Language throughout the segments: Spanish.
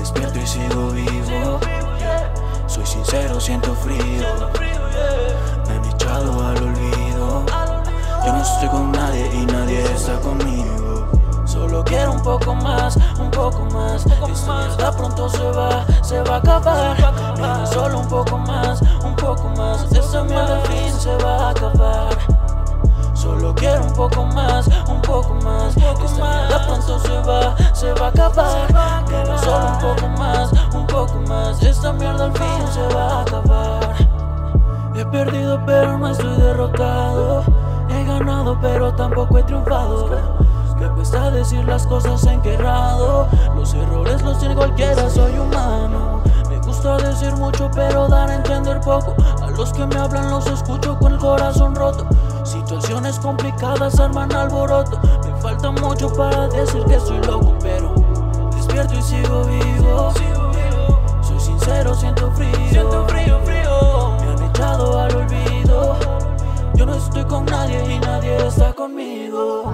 Despierto y sigo vivo. Soy sincero, siento frío. Me han echado al olvido. Yo no estoy con nadie y nadie está conmigo. Solo quiero un poco más, un poco más. Esto ya pronto se va, se va a acabar. Solo un poco más, un poco más. Esta mierda al fin se va. Acabar. Solo un poco más, un poco más. Esta mierda al fin se va a acabar. He perdido pero no estoy derrotado. He ganado pero tampoco he triunfado. Me cuesta decir las cosas enquerrado. Los errores los tiene cualquiera, soy humano. Me gusta decir mucho pero dar a entender poco. A los que me hablan los escucho con el corazón roto. Situaciones complicadas arman alboroto. Me falta mucho para decir que soy loco, pero despierto y sigo vivo. Soy sincero, siento frío. Siento frío, frío. Me han echado al olvido. Yo no estoy con nadie y nadie está conmigo.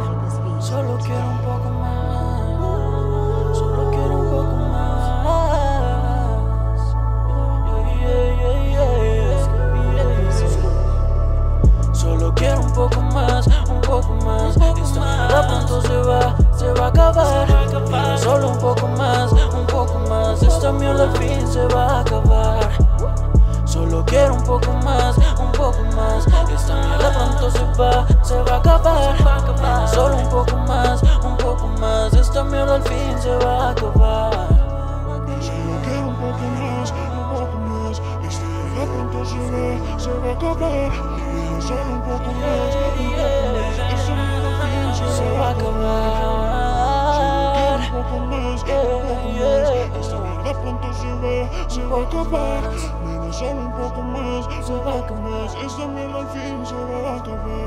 Solo quiero un poco más. Solo quiero un poco más. Yeah, yeah, yeah, yeah. Solo quiero un poco más, un poco más. Esta pronto se va, fin se va a acabar. Solo quiero un poco más, un poco más. Esta mierda pronto se va, se va a acabar. Solo un poco más, un poco más. Esta mierda al fin se va a acabar. Solo quiero un poco más, un poco más. Esta mierda pronto se va, se va a acabar. Solo un poco más, se va a acabar. Menos solo un poco más, se va a acabar. Esta mierda al fin se va a acabar.